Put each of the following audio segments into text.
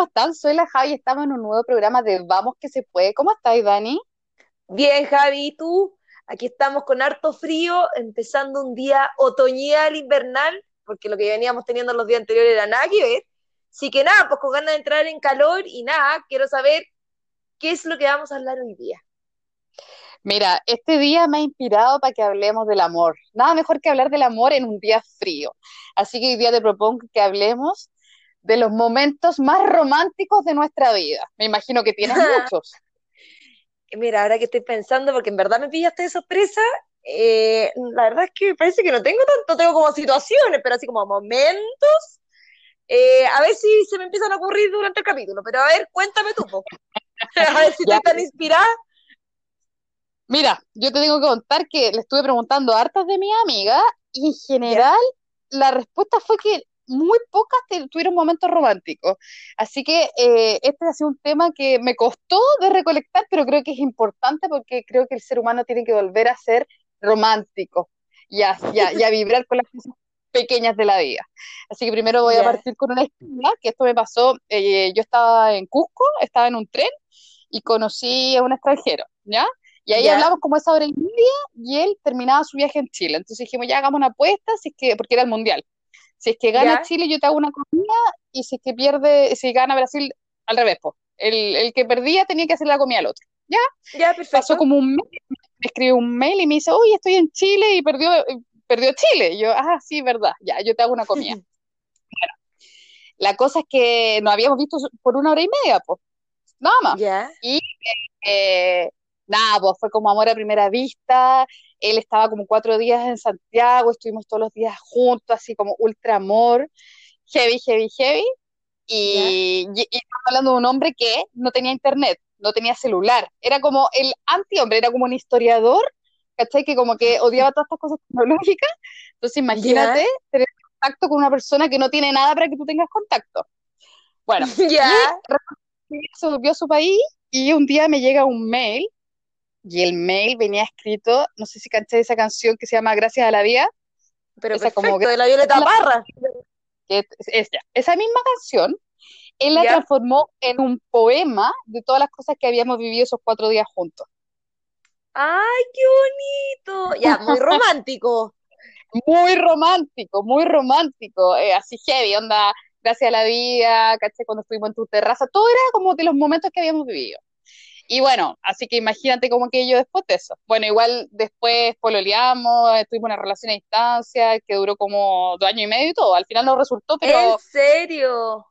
¿Cómo están? Soy la Javi y estamos en un nuevo programa de Vamos que se puede. ¿Cómo estás, Dani? Bien, Javi, ¿y tú? Aquí estamos con harto frío, empezando un día otoñal, invernal, porque lo que veníamos teniendo los días anteriores era nada que ver. Así que nada, pues con ganas de entrar en calor y nada, quiero saber qué es lo que vamos a hablar hoy día. Mira, este día me ha inspirado para que hablemos del amor. Nada mejor que hablar del amor en un día frío. Así que hoy día te propongo que hablemos de los momentos más románticos de nuestra vida. Me imagino que tienes muchos. Mira, ahora que estoy pensando, porque en verdad me pillaste de sorpresa, eh, la verdad es que parece que no tengo tanto, tengo como situaciones, pero así como momentos. Eh, a ver si se me empiezan a ocurrir durante el capítulo, pero a ver, cuéntame tú, poco. a ver si estoy tan inspirada. Mira, yo te tengo que contar que le estuve preguntando a hartas de mi amiga y en general la respuesta fue que muy pocas tuvieron momentos románticos. Así que eh, este ha sido un tema que me costó de recolectar, pero creo que es importante porque creo que el ser humano tiene que volver a ser romántico y a, vibrar con las cosas pequeñas de la vida. Así que primero voy a partir con una historia, que esto me pasó, eh, yo estaba en Cusco, estaba en un tren y conocí a un extranjero, ¿ya? Y ahí hablamos como esa hora y media y él terminaba su viaje en Chile. Entonces dijimos, ya hagamos una apuesta, es que, porque era el mundial. Si es que gana Chile, yo te hago una comida, y si es que pierde, si gana Brasil, al revés, El, el que perdía tenía que hacer la comida al otro. ¿Ya? Ya, perfecto. Pasó como un mes, me escribió un mail y me dice, oye, estoy en Chile y perdió, perdió Chile. Y yo, ah, sí, verdad, ya, yo te hago una comida. bueno, la cosa es que nos habíamos visto por una hora y media, pues, nada más. Ya. Y eh, nada, pues fue como amor a primera vista, él estaba como cuatro días en Santiago, estuvimos todos los días juntos, así como ultra amor, heavy, heavy, heavy. Y, estamos hablando de un hombre que no tenía internet, no tenía celular, era como el anti-hombre, era como un historiador, ¿cachai? Que como que odiaba todas estas cosas tecnológicas. Entonces imagínate tener contacto con una persona que no tiene nada para que tú tengas contacto. Bueno, ya. se volvió a su país y un día me llega un mail y el mail venía escrito, no sé si canté esa canción que se llama Gracias a la Vida. Pero esa como de la Violeta Parra. esa misma canción, él la transformó en un poema de todas las cosas que habíamos vivido esos cuatro días juntos. ¡Ay, qué bonito! Ya, muy romántico. muy romántico, muy romántico. Eh, así heavy, onda, gracias a la vida, caché cuando estuvimos en tu terraza. Todo era como de los momentos que habíamos vivido. Y bueno, así que imagínate cómo que yo después de eso. Bueno, igual después pololeamos, tuvimos una relación a distancia que duró como dos años y medio y todo. Al final no resultó, pero... ¿En serio?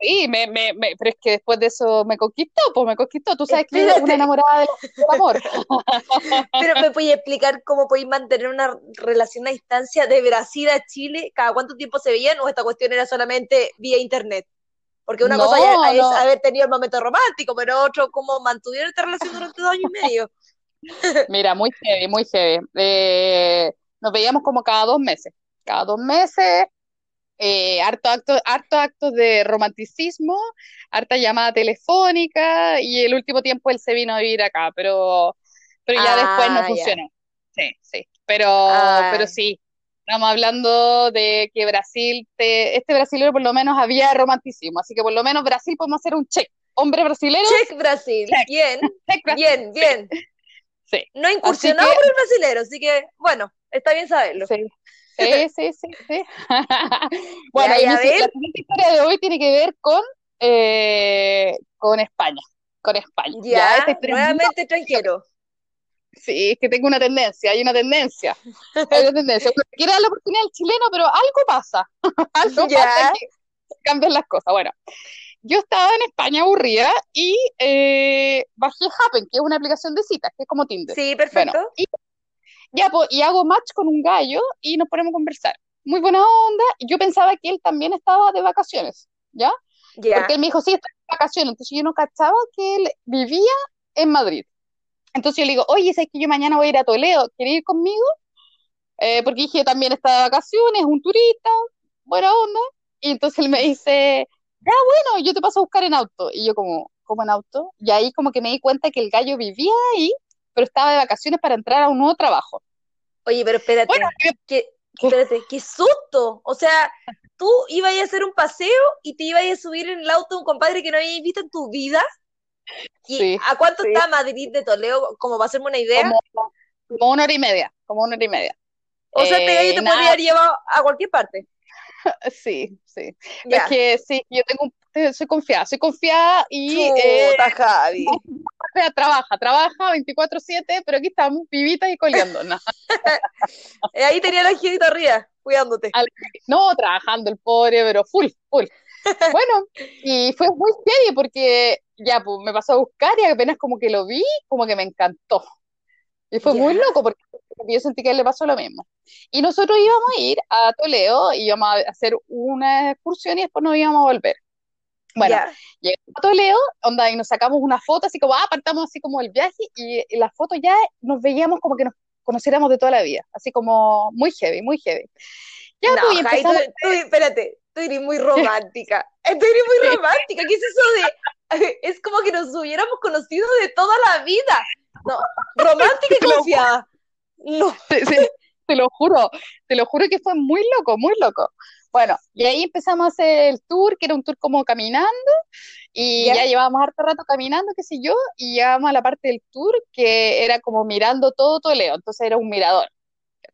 Sí, me, me, pero es que después de eso me conquistó, pues me conquistó. Tú sabes que yo una enamorada del, amor. pero me puedes explicar cómo podéis mantener una relación a distancia de Brasil a Chile, cada cuánto tiempo se veían o esta cuestión era solamente vía internet. Porque una cosa es, haber tenido el momento romántico, pero otro, como mantuvieron esta relación durante dos años y medio. Mira, muy heavy, muy heavy. Eh, nos veíamos como cada dos meses. Cada dos meses, eh, harto, acto, harto actos de romanticismo, harta llamada telefónica, y el último tiempo él se vino a vivir acá, pero, pero ya después no ah, funcionó. Sí, sí. Pero, ah. pero sí, Estamos hablando de que Brasil, este brasileño por lo menos había romanticismo, así que por lo menos Brasil podemos hacer un check. Hombre brasileño. Check Brasil. Bien. Bien, bien. Sí. No incursionado por el brasilero, así que bueno, está bien saberlo. Sí. Sí, sí, sí, bueno, y la siguiente historia de hoy tiene que ver con, eh, con España. Con España. Ya, nuevamente extranjero. Sí, es que tengo una tendencia, hay una tendencia. Hay una tendencia. Quiero dar la oportunidad al chileno, pero algo pasa. algo pasa que cambian las cosas. Bueno, yo estaba en España aburrida y eh, bajé Happen, que es una aplicación de citas, que es como Tinder. Sí, perfecto. y, ya, pues, y hago match con un gallo y nos ponemos a conversar. Muy buena onda. Y yo pensaba que él también estaba de vacaciones, ¿ya? Porque él me dijo, sí, estoy de vacaciones. Entonces yo no cachaba que él vivía en Madrid. Entonces yo le digo, oye, ¿sabes que yo mañana voy a ir a Toledo? ¿Quieres ir conmigo? Eh, porque dije, también está de vacaciones, un turista, buena onda. Y entonces él me dice, ya bueno, yo te paso a buscar en auto. Y yo como, ¿cómo en auto? Y ahí como que me di cuenta que el gallo vivía ahí, pero estaba de vacaciones para entrar a un nuevo trabajo. Oye, pero espérate, qué, espérate, qué susto. O sea, tú ibas a hacer un paseo y te ibas a subir en el auto de un compadre que no habías visto en tu vida. ¿Y Sí, a cuánto sí. está Madrid de Toledo? Como para hacerme una idea. Como, como una hora y media, como una hora y media. o sea, Eh, te nada, podría llevado a cualquier parte. sí, sí. Es que sí, yo tengo, eh, soy confiada, soy confiada y eh, Chuta, Javi. sea, trabaja, trabaja 24/7, pero aquí estamos vivitas y coleando. No, Eh, Ahí tenía la angelito arriba, cuidándote. Al- no, trabajando el pobre, pero full, full. Bueno, y fue muy serio porque ya, pues me pasó a buscar y apenas como que lo vi, como que me encantó. Y fue muy loco porque yo sentí que a él le pasó lo mismo. Y nosotros íbamos a ir a Toledo y íbamos a hacer una excursión y después nos íbamos a volver. Bueno, llegamos a Toledo, onda, y nos sacamos una foto así como, ah, apartamos así como el viaje y, y la foto ya nos veíamos como que nos conociéramos de toda la vida, así como muy heavy, muy heavy. Ya, No, pues, tú, empezamos, tú- espérate, tú eres muy romántica. Tú eres muy romántica. ¿Qué es eso de.? Es como que nos hubiéramos conocido de toda la vida. No, romántica y confiada. No. te, lo juro, te lo juro que fue muy loco, muy loco. Bueno, y ahí empezamos a hacer el tour, que era un tour como caminando, y ¿Ya? ya llevábamos harto rato caminando, qué sé yo, y llegamos a la parte del tour que era como mirando todo Toledo, entonces era un mirador.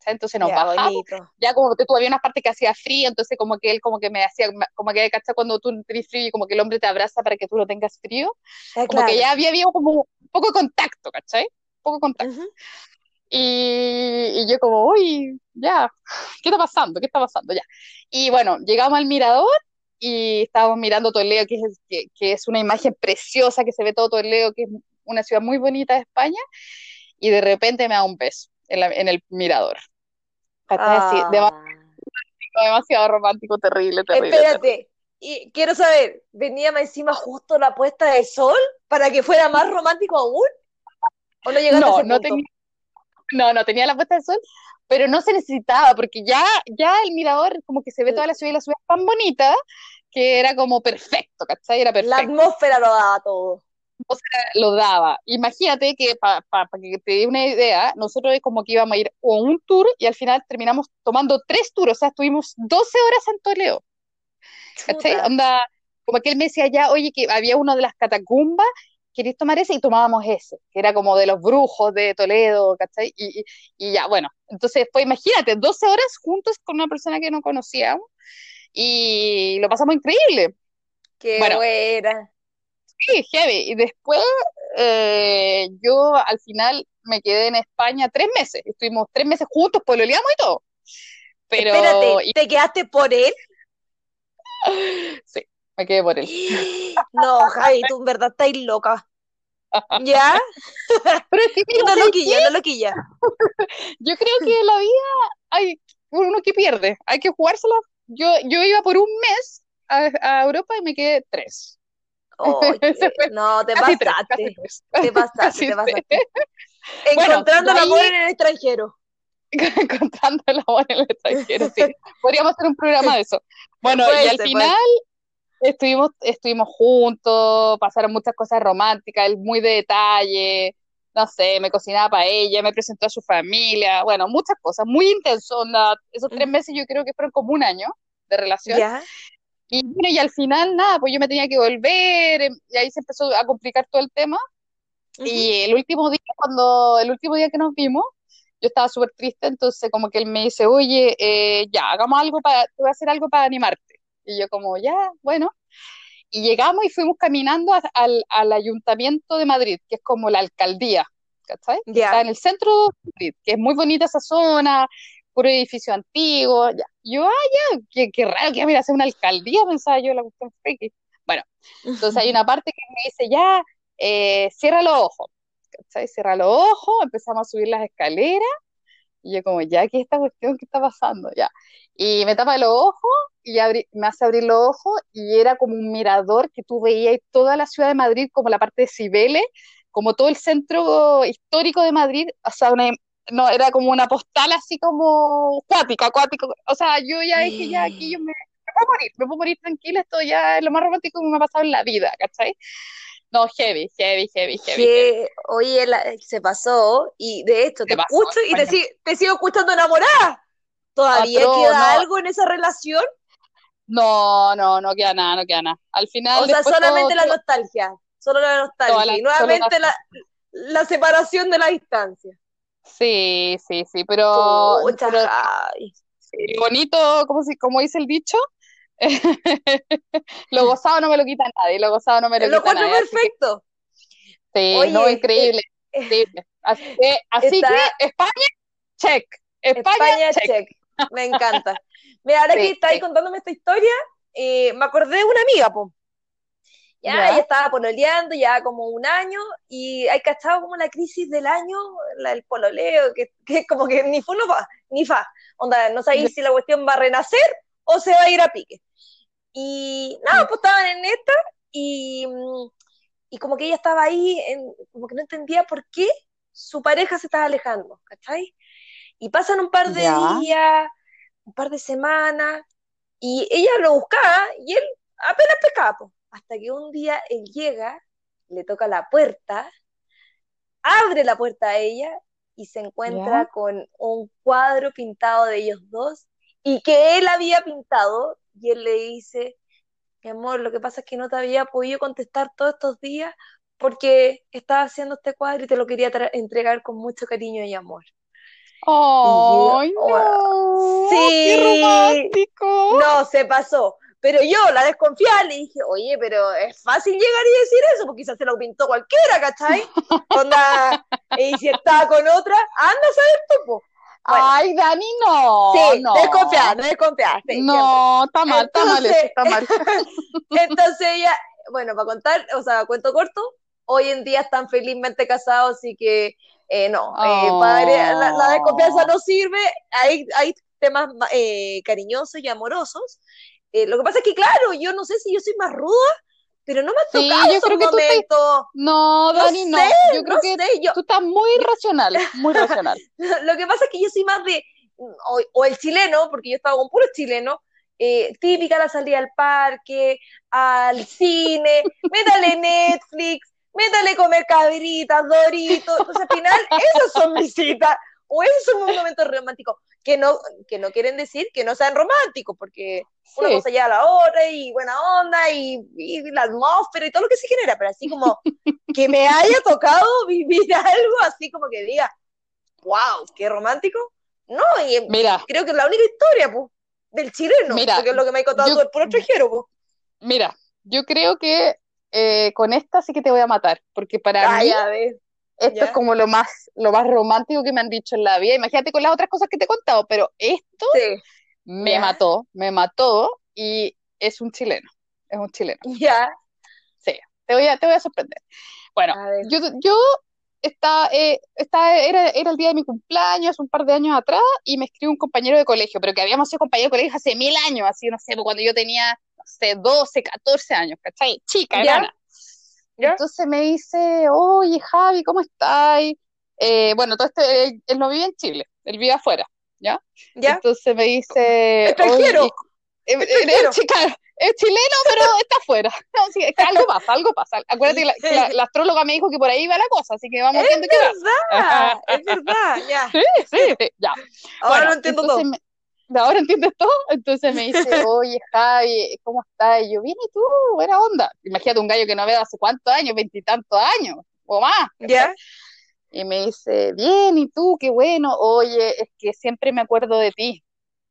¿Cachai? Entonces nos Ya, bajamos, bonito. ya como que tú había unas partes que hacía frío, entonces como que él como que me hacía, como que, ¿cachai? Cuando tú tenés frío y como que el hombre te abraza para que tú no tengas frío, Ah, como que claro. ya había habido como un poco de contacto, ¿cachai? Un poco de contacto. Ujú. Y, y yo como, uy, ya, ¿qué está pasando? ¿Qué está pasando? Ya. Y bueno, llegamos al mirador y estábamos mirando Toledo, que es, que, que es una imagen preciosa, que se ve todo Toledo, que es una ciudad muy bonita de España, y de repente me da un beso en, la- en el mirador. Ah. demasiado romántico, terrible, terrible, terrible. Espérate. Y quiero saber, ¿venía más encima justo la puesta de sol para que fuera más romántico aún? ¿O no llegaste a No, ese no punto? tenía, no, no tenía la puesta de sol, pero no se necesitaba, porque ya, ya el mirador, como que se ve toda la ciudad y la ciudad es tan bonita que era como perfecto, ¿cachai? Era La perfecto. atmósfera lo daba todo. Lo daba. Imagínate que, para que te dé una idea, nosotros como que íbamos a ir a un tour y al final terminamos tomando tres tours, o sea, estuvimos 12 horas en Toledo, ¿cachai? Onda, como que él me decía ya, oye, que había uno de las catacumbas, ¿queréis tomar ese? Y tomábamos ese, que era como de los brujos de Toledo, ¿cachai? Y, y, y ya, bueno, entonces pues imagínate, 12 horas juntos con una persona que no conocíamos y lo pasamos increíble. Qué Bueno, buena. Sí, heavy. Y después eh, yo al final me quedé en España tres meses. Estuvimos tres meses juntos, pololeamos y todo. Pero Espérate, ¿te quedaste por él? sí, me quedé por él. No, Javi, tú en verdad estás loca. ¿Ya? Pero es que No ¿sabes loquilla, no loquilla. Yo creo que en la vida hay uno que pierde, hay que jugársela. Yo, yo iba por un mes a, a Europa y me quedé tres. No, te casi tres, casi pasaste. tres. Te pasaste, te pasaste. Bueno, Encontrando el ahí- amor en el extranjero. encontrando el amor en el extranjero, sí. Podríamos hacer un programa de eso. Bueno, y al final estuvimos, estuvimos juntos, pasaron muchas cosas románticas, él muy de detalle, no sé, me cocinaba para ella, me presentó a su familia, bueno, muchas cosas, muy intenso, onda, esos tres meses yo creo que fueron como un año de relación. ¿Ya? Y bueno, y al final nada, pues yo me tenía que volver, em, y ahí se empezó a complicar todo el tema. Y el último día, cuando, el último día que nos vimos, yo estaba súper triste, entonces como que él me dice, oye, eh, ya, hagamos algo para, te voy a hacer algo para animarte. Y yo como, ya, bueno. Y llegamos y fuimos caminando a- al, al Ayuntamiento de Madrid, que es como la alcaldía, ¿cachai? Está en el centro de Madrid, que es muy bonita esa zona, puro edificio antiguo, ya. Yo, ah, ya, qué, qué raro que mira, hacer una alcaldía, pensaba yo, la cuestión friki. Bueno, entonces hay una parte que me dice, ya, eh, cierra los ojos, ¿cachai? Cierra los ojos, empezamos a subir las escaleras, y yo como, ya, ¿qué es esta cuestión? ¿Qué está pasando? Ya. Y me tapa los ojos, y abrí- me hace abrir los ojos, y era como un mirador que tú veías toda la ciudad de Madrid, como la parte de Cibeles, como todo el centro histórico de Madrid, o sea, una, no, era como una postal así como acuático, acuático, o sea, yo ya dije, ya, aquí yo me, me puedo morir, me puedo morir tranquila, esto ya es lo más romántico que me ha pasado en la vida, ¿cachai? No, heavy, heavy, heavy, heavy. Que, oye, la- se pasó y de hecho te pasó, escucho y te, bueno. te sigo escuchando enamorada. ¿Todavía queda no. algo en esa relación? No, no, no queda nada, no queda nada. Al final. O sea, solamente todo- la nostalgia. Solo la nostalgia. La- y nuevamente la, la separación de la distancia. Sí, sí, sí, pero, Pucha, pero sí, bonito, como, si, como dice el dicho, lo gozado no me lo quita nadie, lo gozado no me lo Lo quita nadie. que perfecto. sí, Oye, no, eh, increíble, eh, increíble. Así que, así está- que España, check. España, España, check. check. Me encanta. Mira, ahora Sí, que estáis sí. contándome esta historia, eh, me acordé de una amiga, po. Ya, Ya. ella estaba pololeando ya como un año y hay cachado como la crisis del año, la del pololeo, que, que como que ni fu no fa, ni fa. Onda, no sabéis si la cuestión va a renacer o se va a ir a pique. Y nada, pues estaban en esta y, y como que ella estaba ahí, en- como que no entendía por qué su pareja se estaba alejando, ¿cachai? Y pasan un par de Ya. días, un par de semanas, y ella lo buscaba y él apenas pescaba. Hasta que un día él llega, le toca la puerta, abre la puerta a ella y se encuentra con un cuadro pintado de ellos dos y que él había pintado y él le dice, mi amor, lo que pasa es que no te había podido contestar todos estos días porque estaba haciendo este cuadro y te lo quería entregar con mucho cariño y amor. ¡Ay, no! Sí. ¡Qué romántico! No, se pasó. Pero yo, la desconfiada, le dije, oye, pero es fácil llegar y decir eso, porque quizás se lo pintó cualquiera, ¿cachai? Onda, y si está con otra, anda a saber tú, po. Bueno. Ay, Dani, no. sí, no. desconfiada, desconfiada. sí, No, está mal, está mal está mal. Entonces ella, bueno, para contar, o sea, cuento corto, hoy en día están felizmente casados, así que eh, no, eh, Oh. padre, la, la desconfianza no sirve, hay, hay temas eh, cariñosos y amorosos. Eh, lo que pasa es que, claro, yo no sé si yo soy más ruda, pero no me Sí, tocado yo esos creo que tú te- momentos. No, No Dani, no. sé, Yo creo no que sé, yo, tú estás muy racional, muy racional. lo que pasa es que yo soy más de, o, o el chileno, porque yo estaba con puros chilenos, eh, típica la salida al parque, al cine, métale Netflix, métale comer cabritas, doritos, entonces al final esas son mis citas, o esos son mis momentos románticos, que no, que no quieren decir que no sean románticos, porque una cosa lleva a la otra y buena onda y, y la atmósfera y todo lo que se genera, pero así como que me haya tocado vivir algo así como que diga, wow, qué romántico. No, y Mira, creo que es la única historia, pues, del chileno, Mira, porque es lo que me ha contado yo- todo el puro extranjero, pues. mira, yo creo que eh, con esta sí que te voy a matar, porque para Ah, mí ya ves. Esto ya. es como lo más, lo más romántico que me han dicho en la vida. Imagínate con las otras cosas que te he contado, pero esto Sí, me Ya. mató, me mató y es un chileno, es un chileno. ya. Te voy a, te voy a sorprender. Bueno, A yo, yo estaba, eh, estaba, era, era el día de mi cumpleaños, un par de años atrás, y me escribió un compañero de colegio, pero que habíamos sido compañeros de colegio hace mil años, así, no sé, cuando yo tenía, no sé, 12, 14 años, ¿cachai? Chica, ¿Ya? ¿Ya? Entonces me dice, oye, Javi, ¿cómo estás? Eh, bueno, todo esto, él, él no vive en Chile, él vive afuera, ¿ya? ¿Ya? Entonces me dice, Extranjero. eh, eh, es, es chileno, pero está afuera. No, sí, es que algo pasa, algo pasa. Acuérdate que la, que la- la astróloga me dijo que por ahí va la cosa, así que vamos Es viendo qué va. verdad, es verdad, ya. Sí, sí, sí, ya. Ahora Bueno, lo entiendo todo. me- ahora entiendes todo. Entonces me dice, oye, Javi, ¿cómo estás? Y yo, bien, ¿y tú? Buena onda. Imagínate un gallo que no veo hace cuántos años, veintitantos años o más. ¿Ya? Y me dice, bien, ¿y tú? Qué bueno. Oye, es que siempre me acuerdo de ti.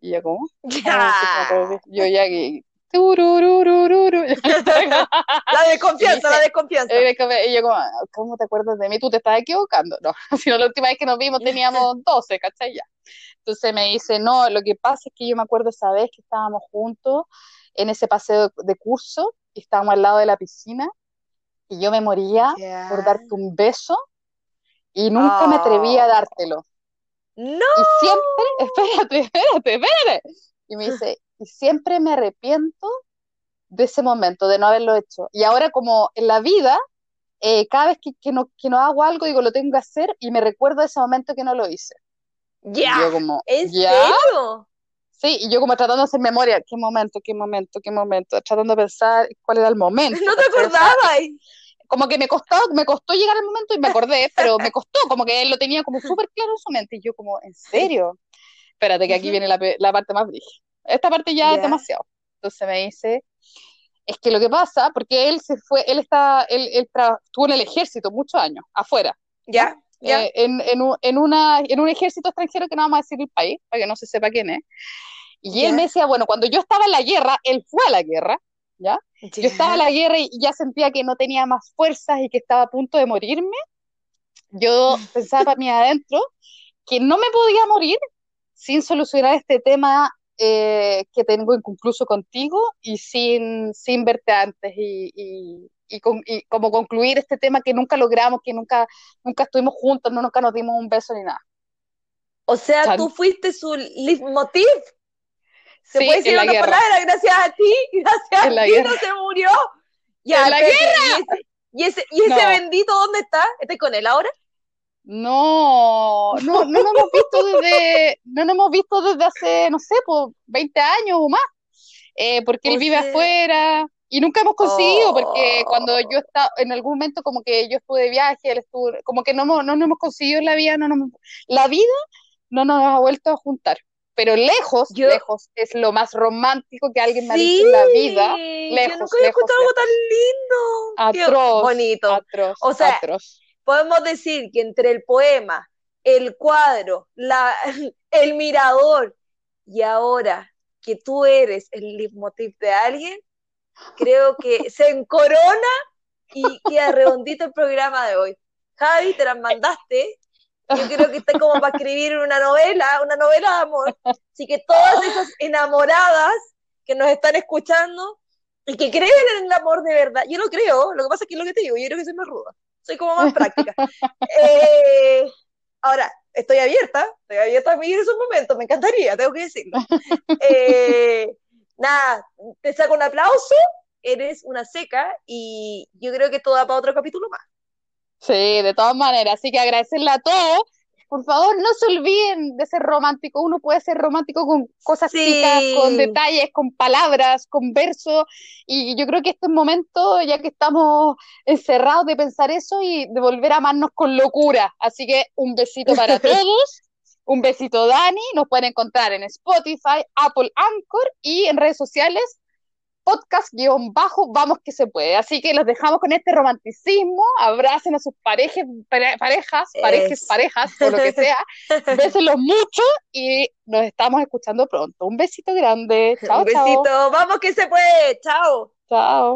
Y yo, ¿cómo? ¿Cómo siempre me acuerdo de Ya. ti? Yo ya que... La desconfianza, la Dice- desconfianza. Y yo como, ¿cómo te acuerdas de mí? Tú te estás equivocando. No, sino la última vez que nos vimos teníamos 12, ¿cachai? Ya. Entonces me dice, no, lo que pasa es que yo me acuerdo esa vez que estábamos juntos en ese paseo de curso y estábamos al lado de la piscina y yo me moría por darte un beso y nunca me atreví a Oh. dártelo. No. Y siempre, espérate, espérate, espérate. Y me dice, y siempre me arrepiento de ese momento, de no haberlo hecho. Y ahora como en la vida, eh, cada vez que, que no, que no hago algo, digo, lo tengo que hacer y me recuerdo ese momento que no lo hice. Ya. yo como, ¿En ¿ya? serio? Sí, y yo como tratando de hacer memoria, qué momento, qué momento, qué momento, tratando de pensar cuál era el momento. No te acordabas. como que me costó, me costó llegar al momento y me acordé, pero me costó, como que él lo tenía como súper claro en su mente. Y yo como, ¿en serio? Espérate que aquí viene la, la parte más brígida. Esta parte ya es Ya. demasiado. Entonces me dice, es que lo que pasa, porque él se fue, él está, él, él estuvo en el ejército muchos años, afuera. Ya, ya. Eh, en, en, un, en, una, en un ejército extranjero que no vamos a decir el país, para que no se sepa quién es. Y él me decía, bueno, cuando yo estaba en la guerra, él fue a la guerra, ¿ya? Yo estaba en la guerra y ya sentía que no tenía más fuerzas y que estaba a punto de morirme. Yo pensaba para mí adentro que no me podía morir sin solucionar este tema eh, que tengo inconcluso contigo y sin, sin verte antes y, y, y, con, y, como concluir este tema que nunca logramos, que nunca, nunca estuvimos juntos, no, nunca nos dimos un beso ni nada. O sea, Chan. tú fuiste su leitmotiv. Se sí, puede decir una guerra. palabra, gracias a ti, gracias a ti guerra. no se murió. Ya, ¡En la guerra! ¿Y ese, y ese, y ese no. bendito dónde está? ¿Estás con él ahora? No, no, no nos hemos visto desde, no nos hemos visto desde hace, no sé, pues 20 años o más, eh, porque él vive afuera y nunca hemos conseguido, oh. porque cuando yo estaba, en algún momento como que yo estuve de viaje, él estuvo, como que no, no nos hemos conseguido en la vida, no nos, la vida no nos ha vuelto a juntar. Pero lejos, yo, lejos, es lo más romántico que alguien me ha dicho en la vida. Lejos, yo nunca he escuchado algo tan lindo. Atroz. Bonito. Atroz, o sea, atroz podemos decir que entre el poema, el cuadro, la, el mirador y ahora que tú eres el leitmotiv de alguien, creo que se encorona y queda redondito el programa de hoy. Javi, te las mandaste. Yo creo que está como para escribir una novela, una novela de amor. Así que todas esas enamoradas que nos están escuchando y que creen en el amor de verdad, yo no creo, lo que pasa es que es lo que te digo, yo creo que soy más ruda soy como más práctica. eh, ahora, estoy abierta, estoy abierta a vivir esos momentos, me encantaría, tengo que decirlo. Eh, nada, te saco un aplauso, eres una seca y yo creo que esto da para otro capítulo más. Sí, de todas maneras, así que agradecerle a todos por favor, no se olviden de ser romántico. Uno puede ser romántico con cosas sí. chicas, con detalles, con palabras, con versos. Y yo creo que este es momento, ya que estamos encerrados, de pensar eso y de volver a amarnos con locura. Así que un besito para todos. Un besito, Dani. Nos pueden encontrar en Spotify, Apple Anchor y en redes sociales podcast guion bajo, vamos que se puede. Así que los dejamos con este romanticismo, abracen a sus parejas, parejas, parejas, parejas, o lo que sea, bésenlos mucho y nos estamos escuchando pronto. Un besito grande. Chao, Un besito, chao. vamos que se puede. Chao. Chao.